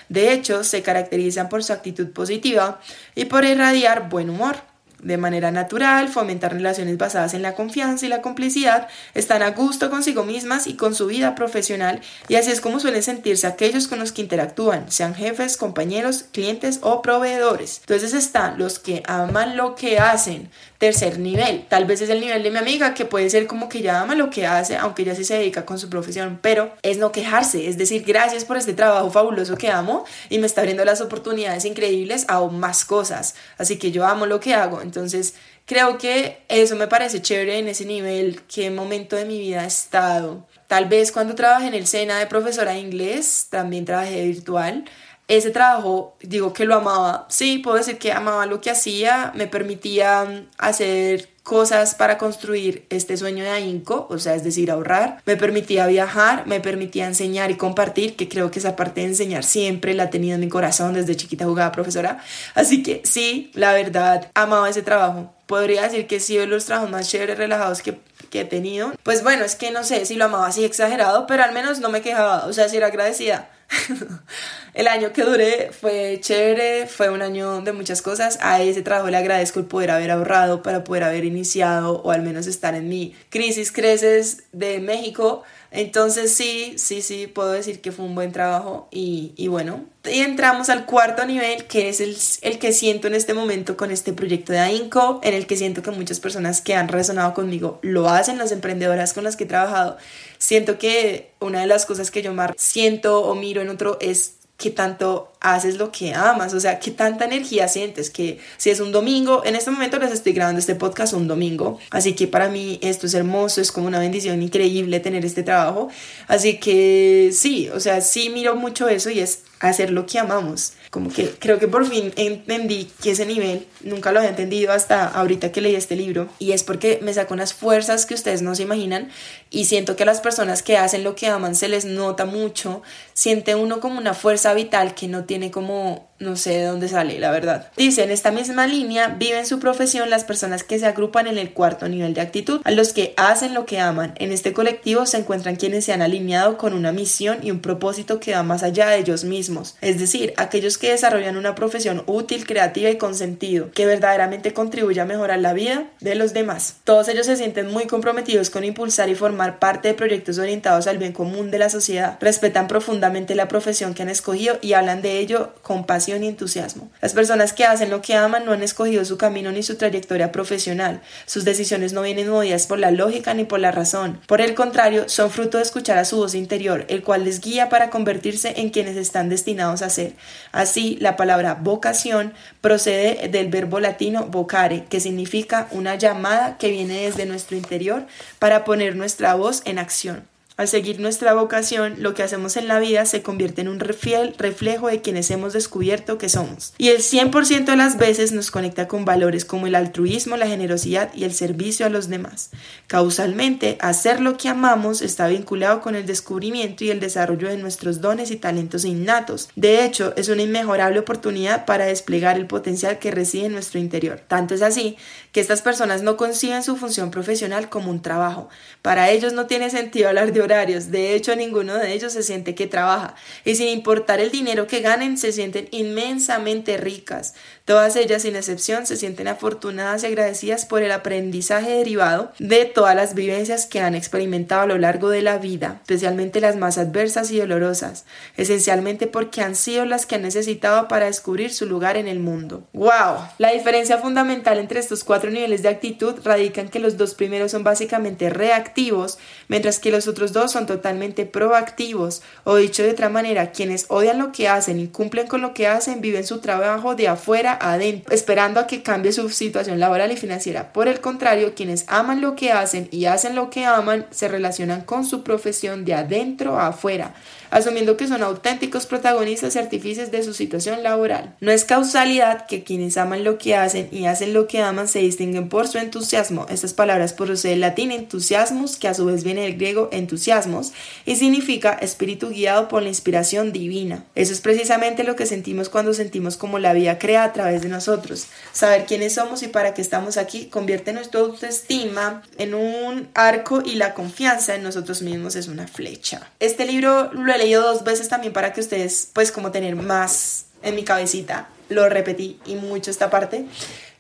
De hecho, se caracterizan por su actitud positiva y por irradiar buen humor de manera natural, fomentar relaciones basadas en la confianza y la complicidad, están a gusto consigo mismas y con su vida profesional y así es como suelen sentirse aquellos con los que interactúan, sean jefes, compañeros, clientes o proveedores. Entonces están los que aman lo que hacen, tercer nivel, tal vez es el nivel de mi amiga que puede ser como que ya ama lo que hace, aunque ya sí se dedica con su profesión, pero es no quejarse, es decir, gracias por este trabajo fabuloso que amo y me está abriendo las oportunidades increíbles a más cosas, así que yo amo lo que hago, entonces creo que eso me parece chévere en ese nivel, qué momento de mi vida he estado. Tal vez cuando trabajé en el SENA de profesora de inglés, también trabajé virtual, ese trabajo, digo que lo amaba. Sí, puedo decir que amaba lo que hacía, me permitía mm, hacer cosas para construir este sueño de AINCO, o sea, es decir, ahorrar. Me permitía viajar, me permitía enseñar y compartir, que creo que esa parte de enseñar siempre la he tenido en mi corazón, desde chiquita jugaba profesora. Así que sí, la verdad, amaba ese trabajo. Podría decir que sí, de los trabajos más chéveres, relajados que, que he tenido. Pues bueno, es que no sé si lo amaba así exagerado, pero al menos no me quejaba, o sea, si era agradecida el año que duré fue chévere, fue un año de muchas cosas. A ese trabajo le agradezco el poder haber ahorrado para poder haber iniciado o al menos estar en mi crisis creces de México. Entonces sí, sí, sí, puedo decir que fue un buen trabajo y, bueno, y entramos al cuarto nivel, que es el, el, que siento en este momento con este proyecto de AINCO, en el que siento que muchas personas que han resonado conmigo lo hacen, las emprendedoras con las que he trabajado. Siento que una de las cosas que yo más siento o miro en otro es qué tanto haces lo que amas, o sea, qué tanta energía sientes, que si es un domingo, en este momento les estoy grabando este podcast un domingo, así que para mí esto es hermoso, es como una bendición increíble tener este trabajo, así que sí, o sea, sí miro mucho eso y es hacer lo que amamos. Como que creo que por fin entendí que ese nivel nunca lo había entendido hasta ahorita que leí este libro. Y es porque me sacó unas fuerzas que ustedes no se imaginan. Y siento que a las personas que hacen lo que aman se les nota mucho, siente uno como una fuerza vital que no tiene como no sé de dónde sale, la verdad. Dice, en esta misma línea viven su profesión las personas que se agrupan en el cuarto nivel de actitud, a los que hacen lo que aman. En este colectivo se encuentran quienes se han alineado con una misión y un propósito que va más allá de ellos mismos, es decir, aquellos que desarrollan una profesión útil, creativa y con sentido, que verdaderamente contribuye a mejorar la vida de los demás. Todos ellos se sienten muy comprometidos con impulsar y formar parte de proyectos orientados al bien común de la sociedad, respetan profundamente la profesión que han escogido y hablan de ello con pasión y entusiasmo. Las personas que hacen lo que aman no han escogido su camino ni su trayectoria profesional. Sus decisiones no vienen movidas por la lógica ni por la razón. Por el contrario, son fruto de escuchar a su voz interior, el cual les guía para convertirse en quienes están destinados a ser. Así, la palabra vocación procede del verbo latino vocare, que significa una llamada que viene desde nuestro interior para poner nuestra voz en acción. Al seguir nuestra vocación, lo que hacemos en la vida se convierte en un reflejo de quienes hemos descubierto que somos. Y el 100% de las veces nos conecta con valores como el altruismo, la generosidad y el servicio a los demás. Causalmente, hacer lo que amamos está vinculado con el descubrimiento y el desarrollo de nuestros dones y talentos innatos. De hecho, es una inmejorable oportunidad para desplegar el potencial que reside en nuestro interior. Tanto es así que estas personas no conciben su función profesional como un trabajo. Para ellos no tiene sentido hablar de de hecho ninguno de ellos se siente que trabaja y sin importar el dinero que ganen se sienten inmensamente ricas. Todas ellas, sin excepción, se sienten afortunadas y agradecidas por el aprendizaje derivado de todas las vivencias que han experimentado a lo largo de la vida, especialmente las más adversas y dolorosas, esencialmente porque han sido las que han necesitado para descubrir su lugar en el mundo. ¡Wow! La diferencia fundamental entre estos cuatro niveles de actitud radica en que los dos primeros son básicamente reactivos, mientras que los otros dos son totalmente proactivos, o dicho de otra manera, quienes odian lo que hacen y cumplen con lo que hacen viven su trabajo de afuera a adentro, esperando a que cambie su situación laboral y financiera. Por el contrario, quienes aman lo que hacen y hacen lo que aman se relacionan con su profesión de adentro a afuera, asumiendo que son auténticos protagonistas y artífices de su situación laboral. No es causalidad que quienes aman lo que hacen y hacen lo que aman se distinguen por su entusiasmo. Estas palabras proceden del latín entusiasmus, que a su vez viene del griego entusiasmos, y significa espíritu guiado por la inspiración divina. Eso es precisamente lo que sentimos cuando sentimos como la vida crea a través de nosotros. Saber quiénes somos y para qué estamos aquí convierte nuestra autoestima en un arco y la confianza en nosotros mismos es una flecha. Este libro lo leído dos veces también para que ustedes, pues, como tener más en mi cabecita. Lo repetí y mucho esta parte.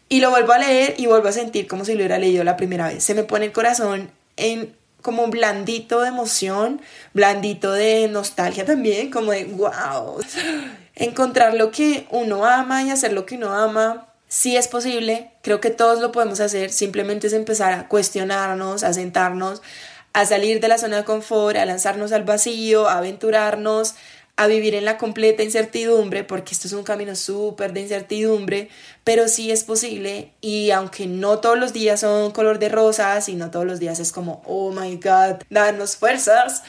Y lo vuelvo a leer y vuelvo a sentir como si lo hubiera leído la primera vez. Se me pone el corazón en como blandito de emoción, blandito de nostalgia también, como de wow. Encontrar lo que uno ama y hacer lo que uno ama, sí es posible, creo que todos lo podemos hacer, simplemente es empezar a cuestionarnos, a sentarnos, a salir de la zona de confort, a lanzarnos al vacío, a aventurarnos, a vivir en la completa incertidumbre, porque esto es un camino súper de incertidumbre, pero sí es posible y aunque no todos los días son color de rosas y no todos los días es como, oh my god, darnos fuerzas,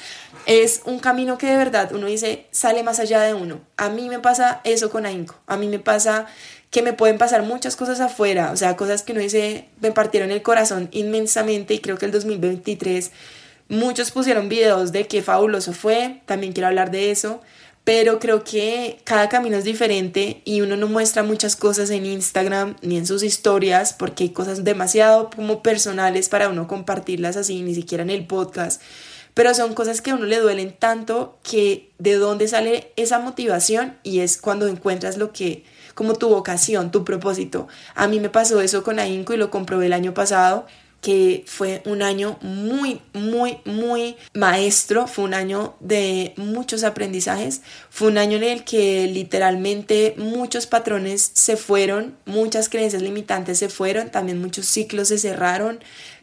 es un camino que de verdad uno dice, sale más allá de uno. A mí me pasa eso con AINCO, a mí me pasa que me pueden pasar muchas cosas afuera, o sea, cosas que uno dice, me partieron el corazón inmensamente y creo que el 2023 muchos pusieron videos de qué fabuloso fue, también quiero hablar de eso pero creo que cada camino es diferente y uno no muestra muchas cosas en Instagram ni en sus historias porque hay cosas demasiado como personales para uno compartirlas así, ni siquiera en el podcast, pero son cosas que a uno le duelen tanto que de dónde sale esa motivación y es cuando encuentras lo que como tu vocación, tu propósito. A mí me pasó eso con AINCO y lo comprobé el año pasado que fue un año muy, muy, muy maestro, fue un año de muchos aprendizajes, fue un año en el que literalmente muchos patrones se fueron, muchas creencias limitantes se fueron, también muchos ciclos se cerraron,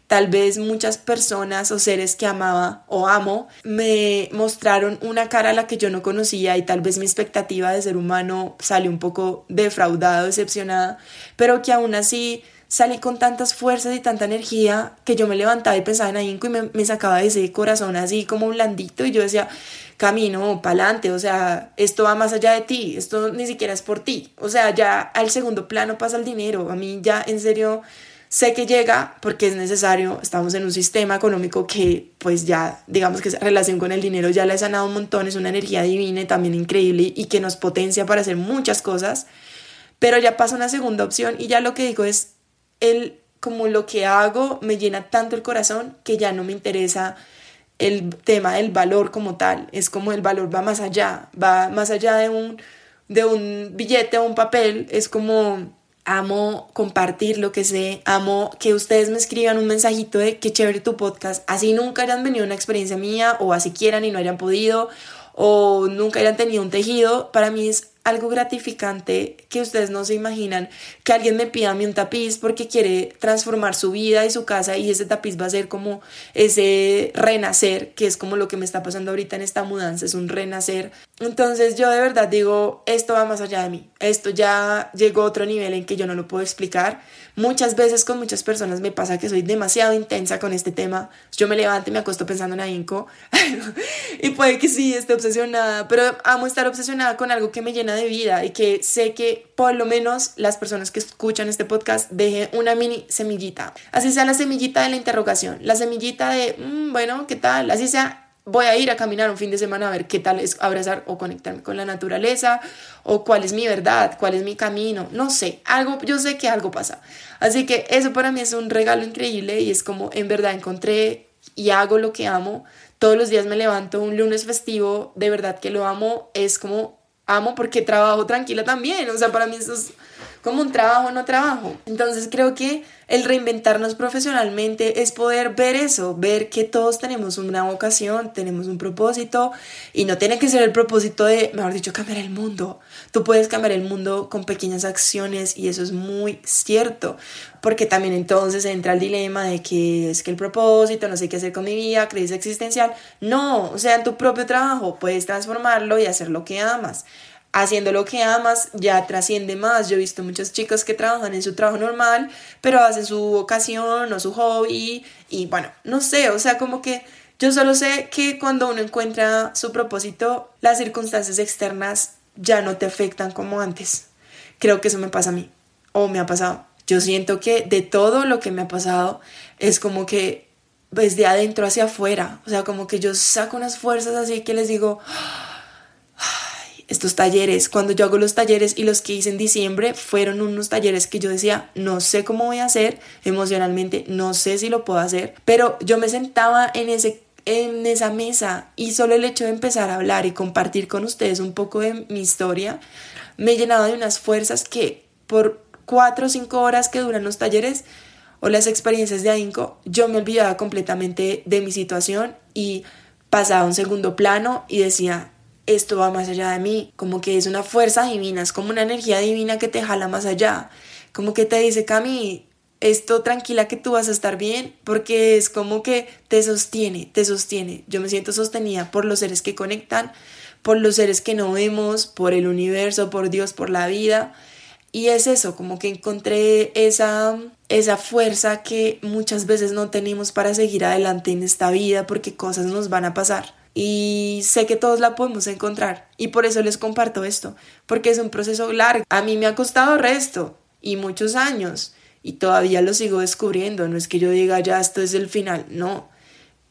tal vez muchas personas o seres que amaba o amo me mostraron una cara a la que yo no conocía y tal vez mi expectativa de ser humano salió un poco defraudada, decepcionada, pero que aún así salí con tantas fuerzas y tanta energía que yo me levantaba y pensaba en ahínco y me, sacaba de ese corazón así como blandito y yo decía, camino, pa'lante, o sea, esto va más allá de ti, esto ni siquiera es por ti, o sea, ya al segundo plano pasa el dinero, a mí ya en serio sé que llega porque es necesario, estamos en un sistema económico que pues ya digamos que esa relación con el dinero ya la he sanado un montón, es una energía divina y también increíble y que nos potencia para hacer muchas cosas, pero ya pasa una segunda opción y ya lo que digo es el, como lo que hago me llena tanto el corazón que ya no me interesa el tema del valor como tal. Es como el valor va más allá, va más allá de un, de un billete o un papel. Es como amo compartir lo que sé, amo que ustedes me escriban un mensajito de qué chévere tu podcast, así nunca hayan venido una experiencia mía o así quieran y no hayan podido o nunca hayan tenido un tejido, para mí es algo gratificante que ustedes no se imaginan, que alguien me pida a mí un tapiz porque quiere transformar su vida y su casa y ese tapiz va a ser como ese renacer, que es como lo que me está pasando ahorita en esta mudanza, es un renacer. Entonces yo de verdad digo, esto va más allá de mí, esto ya llegó a otro nivel en que yo no lo puedo explicar. Muchas veces con muchas personas me pasa que soy demasiado intensa con este tema, yo me levanto y me acuesto pensando en ahínco y puede que sí esté obsesionada, pero amo estar obsesionada con algo que me llena de vida y que sé que por lo menos las personas que escuchan este podcast dejen una mini semillita. Así sea la semillita de la interrogación, la semillita de, mm, bueno, ¿qué tal? Así sea voy a ir a caminar un fin de semana a ver qué tal es abrazar o conectarme con la naturaleza o cuál es mi verdad, cuál es mi camino, no sé, algo, yo sé que algo pasa. Así que eso para mí es un regalo increíble y es como en verdad encontré y hago lo que amo. Todos los días me levanto un lunes festivo, de verdad que lo amo, es como amo porque trabajo tranquila también, o sea, para mí eso es como un trabajo no trabajo. Entonces creo que el reinventarnos profesionalmente es poder ver eso, ver que todos tenemos una vocación, tenemos un propósito y no tiene que ser el propósito de, mejor dicho, cambiar el mundo. Tú puedes cambiar el mundo con pequeñas acciones y eso es muy cierto, porque también entonces entra el dilema de que es que el propósito, no sé qué hacer con mi vida, crisis existencial. No, o sea, en tu propio trabajo puedes transformarlo y hacer lo que amas haciendo lo que amas ya trasciende más. Yo he visto muchos chicos que trabajan en su trabajo normal, pero hacen su vocación o su hobby y bueno, no sé, o sea, como que yo solo sé que cuando uno encuentra su propósito, las circunstancias externas ya no te afectan como antes. Creo que eso me pasa a mí o me ha pasado. Yo siento que de todo lo que me ha pasado es como que desde adentro hacia afuera, o sea, como que yo saco unas fuerzas así que les digo, estos talleres, cuando yo hago los talleres y los que hice en diciembre fueron unos talleres que yo decía, no sé cómo voy a hacer emocionalmente, no sé si lo puedo hacer, pero yo me sentaba en ese en esa mesa y solo el hecho de empezar a hablar y compartir con ustedes un poco de mi historia me llenaba de unas fuerzas que por cuatro o cinco horas que duran los talleres o las experiencias de AINCO, yo me olvidaba completamente de mi situación y pasaba a un segundo plano y decía, esto va más allá de mí, como que es una fuerza divina, es como una energía divina que te jala más allá, como que te dice, Cami, esto tranquila que tú vas a estar bien, porque es como que te sostiene, te sostiene. Yo me siento sostenida por los seres que conectan, por los seres que no vemos, por el universo, por Dios, por la vida. Y es eso, como que encontré esa, esa fuerza que muchas veces no tenemos para seguir adelante en esta vida porque cosas nos van a pasar y sé que todos la podemos encontrar y por eso les comparto esto, porque es un proceso largo. A mí me ha costado resto y muchos años y todavía lo sigo descubriendo, no es que yo diga ya esto es el final, no,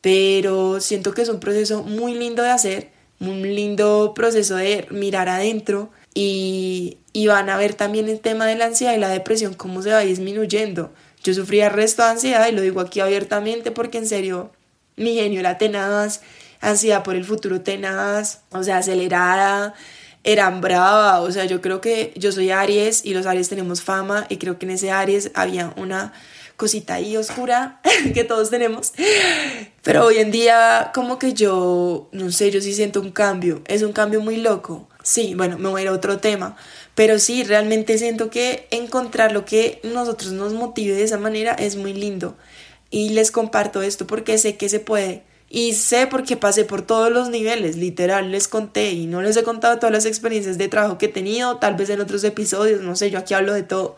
pero siento que es un proceso muy lindo de hacer, un lindo proceso de mirar adentro y, y van a ver también el tema de la ansiedad y la depresión, cómo se va disminuyendo. Yo sufría resto de ansiedad y lo digo aquí abiertamente porque en serio mi genio era tenaz ansiedad por el futuro tenaz, o sea, acelerada, era brava, o sea, yo creo que yo soy Aries y los Aries tenemos fama y creo que en ese Aries había una cosita ahí oscura que todos tenemos. Pero hoy en día como que yo, no sé, yo sí siento un cambio, es un cambio muy loco. Sí, bueno, me voy a ir a otro tema, pero sí, realmente siento que encontrar lo que nosotros nos motive de esa manera es muy lindo. Y les comparto esto porque sé que se puede y sé porque pasé por todos los niveles, literal, les conté y no les he contado todas las experiencias de trabajo que he tenido, tal vez en otros episodios, no sé, yo aquí hablo de todo.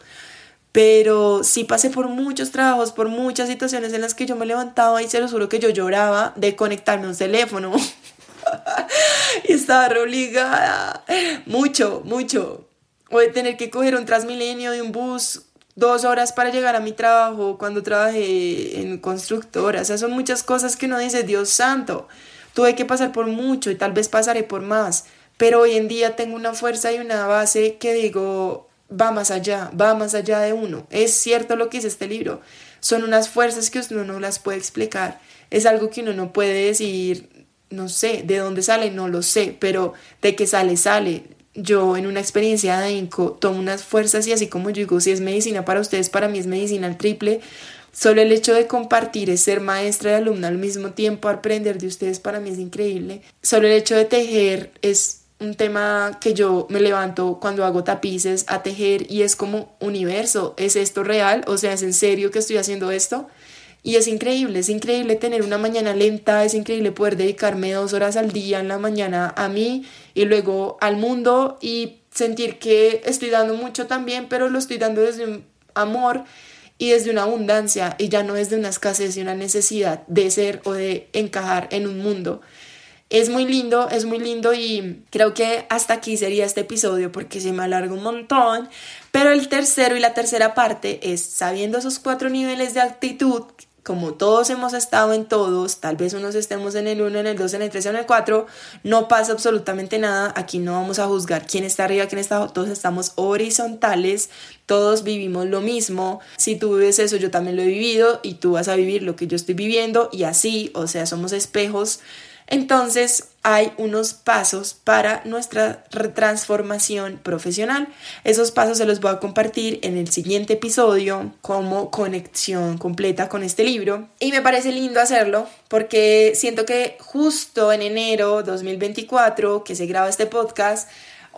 Pero sí pasé por muchos trabajos, por muchas situaciones en las que yo me levantaba y se lo juro que yo lloraba de conectarme a un teléfono. y estaba obligada. Mucho, mucho. O de tener que coger un Transmilenio y un bus dos horas para llegar a mi trabajo cuando trabajé en constructora. O sea, son muchas cosas que uno dice, Dios santo, tuve que pasar por mucho y tal vez pasaré por más. Pero hoy en día tengo una fuerza y una base que digo, va más allá, va más allá de uno. Es cierto lo que dice este libro. Son unas fuerzas que uno no las puede explicar. Es algo que uno no puede decir, no sé, de dónde sale, no lo sé, pero de que sale, sale yo en una experiencia de INCO tomo unas fuerzas y así como yo digo, si es medicina para ustedes, para mí es medicina al triple. Solo el hecho de compartir es ser maestra y alumna al mismo tiempo, aprender de ustedes para mí es increíble. Solo el hecho de tejer es un tema que yo me levanto cuando hago tapices a tejer y es como universo, ¿es esto real? O sea, ¿es en serio que estoy haciendo esto? Y es increíble, es increíble tener una mañana lenta, es increíble poder dedicarme dos horas al día en la mañana a mí y luego al mundo y sentir que estoy dando mucho también, pero lo estoy dando desde un amor y desde una abundancia y ya no desde una escasez y una necesidad de ser o de encajar en un mundo. Es muy lindo, es muy lindo y creo que hasta aquí sería este episodio porque se me alarga un montón. Pero el tercero y la tercera parte es sabiendo esos cuatro niveles de actitud como todos hemos estado en todos, tal vez unos estemos en el 1, en el 2, en el 3 o en el 4, no pasa absolutamente nada, aquí no vamos a juzgar quién está arriba, quién está abajo, todos estamos horizontales, todos vivimos lo mismo, si tú vives eso yo también lo he vivido y tú vas a vivir lo que yo estoy viviendo y así, o sea, somos espejos Entonces hay unos pasos para nuestra transformación profesional. Esos pasos se los voy a compartir en el siguiente episodio como conexión completa con este libro. Y me parece lindo hacerlo porque siento que justo en enero 2024 que se graba este podcast,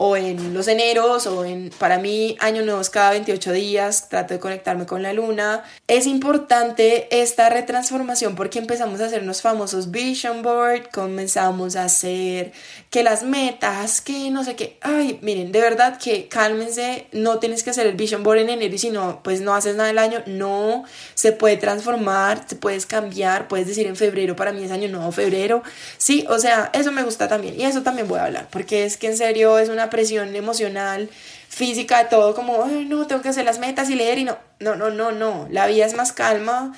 o en los eneros o en, para mí, año nuevos cada 28 días, trato de conectarme con la luna. Es importante esta retransformación porque empezamos a hacer unos famosos vision board, comenzamos a hacer que las metas, que no sé qué, ay, miren, de verdad que cálmense, no tienes que hacer el vision board en enero y si no, pues no haces nada del año, no, se puede transformar, te puedes cambiar, puedes decir en febrero, para mí es año nuevo, febrero, sí, o sea, eso me gusta también y eso también voy a hablar porque es que en serio es una presión emocional, física, todo como, no, tengo que hacer las metas y leer y no, no, no, no, no, la vida es más calma.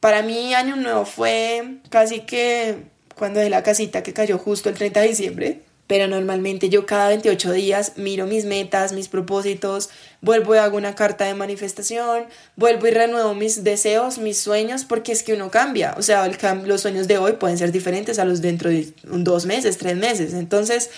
Para mí año nuevo fue casi que cuando de la casita que cayó justo el 30 de diciembre, pero normalmente yo cada 28 días miro mis metas, mis propósitos, vuelvo y hago una carta de manifestación, vuelvo y renuevo mis deseos, mis sueños, porque es que uno cambia, o sea, los sueños de hoy pueden ser diferentes a los dentro de dos meses, tres meses, entonces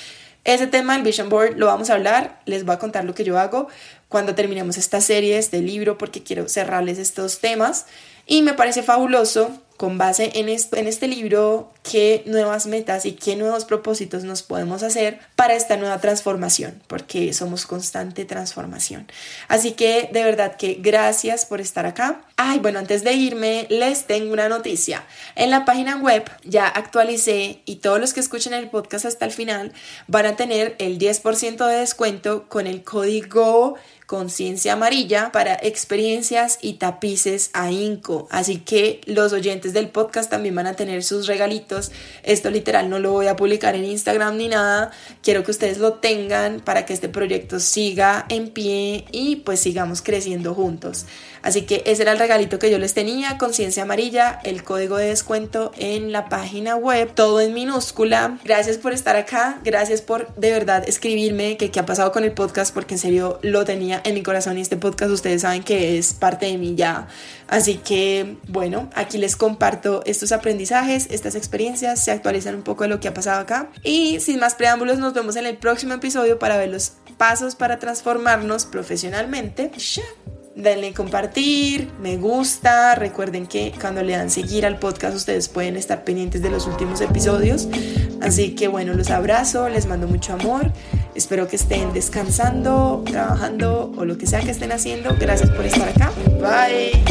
ese tema del Vision Board lo vamos a hablar, les voy a contar lo que yo hago cuando terminemos esta serie, este libro, porque quiero cerrarles estos temas. Y me parece fabuloso con base en, esto, en este libro qué nuevas metas y qué nuevos propósitos nos podemos hacer para esta nueva transformación, porque somos constante transformación. Así que de verdad que gracias por estar acá. Ay, bueno, antes de irme, les tengo una noticia. En la página web ya actualicé y todos los que escuchen el podcast hasta el final van a tener el 10% de descuento con el código conciencia amarilla para experiencias y tapices a Inco. Así que los oyentes del podcast también van a tener sus regalitos. Esto literal no lo voy a publicar en Instagram ni nada. Quiero que ustedes lo tengan para que este proyecto siga en pie y pues sigamos creciendo juntos. Así que ese era el regalito que yo les tenía, conciencia amarilla, el código de descuento en la página web, todo en minúscula. Gracias por estar acá, gracias por de verdad escribirme que qué ha pasado con el podcast, porque en serio lo tenía en mi corazón y este podcast ustedes saben que es parte de mí ya. Así que bueno, aquí les comparto estos aprendizajes, estas experiencias, se actualizan un poco de lo que ha pasado acá. Y sin más preámbulos, nos vemos en el próximo episodio para ver los pasos para transformarnos profesionalmente denle compartir, me gusta. Recuerden que cuando le dan seguir al podcast ustedes pueden estar pendientes de los últimos episodios. Así que bueno, los abrazo, les mando mucho amor. Espero que estén descansando, trabajando o lo que sea que estén haciendo. Gracias por estar acá. Bye.